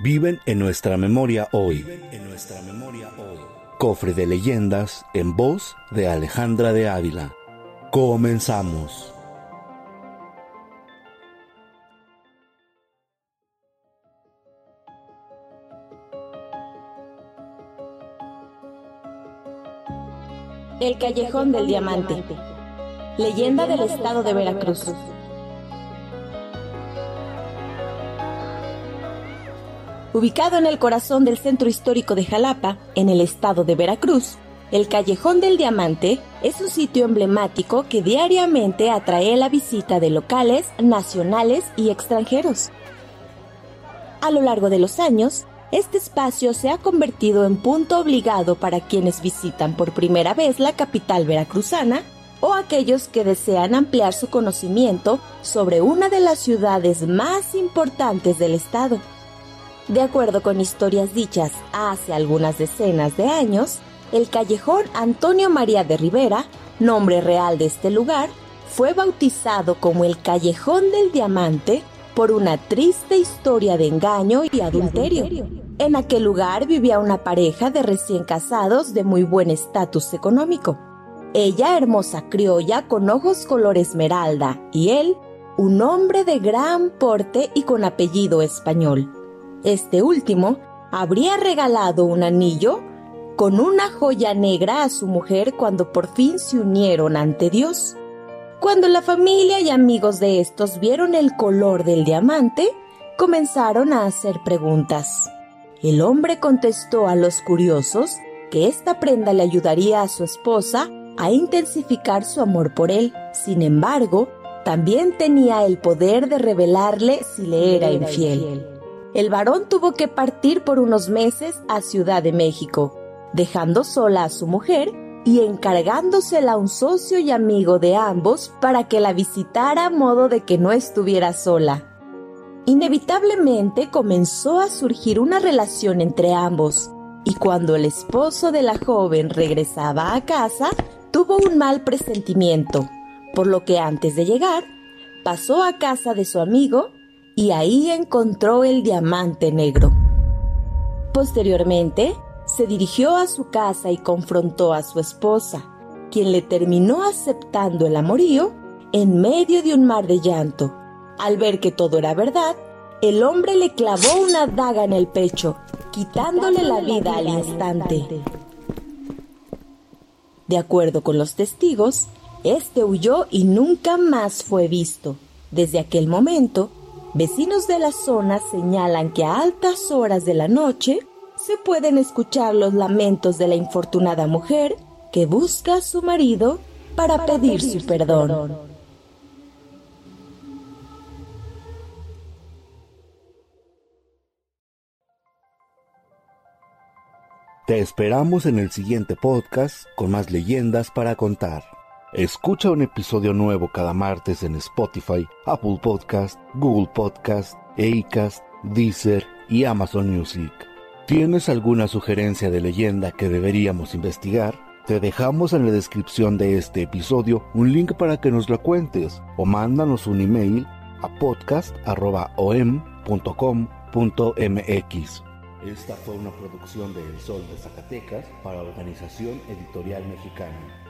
viven en nuestra memoria hoy. En nuestra memoria hoy. Cofre de leyendas en voz de Alejandra de Ávila. Comenzamos. El Callejón del Diamante. Leyenda del estado de Veracruz. Ubicado en el corazón del centro histórico de Jalapa, en el estado de Veracruz, el Callejón del Diamante es un sitio emblemático que diariamente atrae la visita de locales, nacionales y extranjeros. A lo largo de los años, este espacio se ha convertido en punto obligado para quienes visitan por primera vez la capital veracruzana o aquellos que desean ampliar su conocimiento sobre una de las ciudades más importantes del estado. De acuerdo con historias dichas hace algunas decenas de años, el callejón Antonio María de Rivera, nombre real de este lugar, fue bautizado como el Callejón del Diamante por una triste historia de engaño y adulterio. En aquel lugar vivía una pareja de recién casados de muy buen estatus económico. Ella hermosa criolla con ojos color esmeralda y él un hombre de gran porte y con apellido español. Este último habría regalado un anillo con una joya negra a su mujer cuando por fin se unieron ante Dios. Cuando la familia y amigos de estos vieron el color del diamante, comenzaron a hacer preguntas. El hombre contestó a los curiosos que esta prenda le ayudaría a su esposa a intensificar su amor por él. Sin embargo, también tenía el poder de revelarle si le era infiel el varón tuvo que partir por unos meses a Ciudad de México, dejando sola a su mujer y encargándosela a un socio y amigo de ambos para que la visitara a modo de que no estuviera sola. Inevitablemente comenzó a surgir una relación entre ambos, y cuando el esposo de la joven regresaba a casa, tuvo un mal presentimiento, por lo que antes de llegar, pasó a casa de su amigo y ahí encontró el diamante negro. Posteriormente, se dirigió a su casa y confrontó a su esposa, quien le terminó aceptando el amorío en medio de un mar de llanto. Al ver que todo era verdad, el hombre le clavó una daga en el pecho, quitándole la vida al instante. De acuerdo con los testigos, este huyó y nunca más fue visto. Desde aquel momento, Vecinos de la zona señalan que a altas horas de la noche se pueden escuchar los lamentos de la infortunada mujer que busca a su marido para, pedir, su perdón. Te esperamos en el siguiente podcast con más leyendas para contar. Escucha un episodio nuevo cada martes en Spotify, Apple Podcast, Google Podcast, Acast, Deezer y Amazon Music. ¿Tienes alguna sugerencia de leyenda que deberíamos investigar? Te dejamos en la descripción de este episodio un link para que nos lo cuentes o mándanos un email a podcast.om.com.mx. Esta fue una producción de El Sol de Zacatecas para Organización Editorial Mexicana.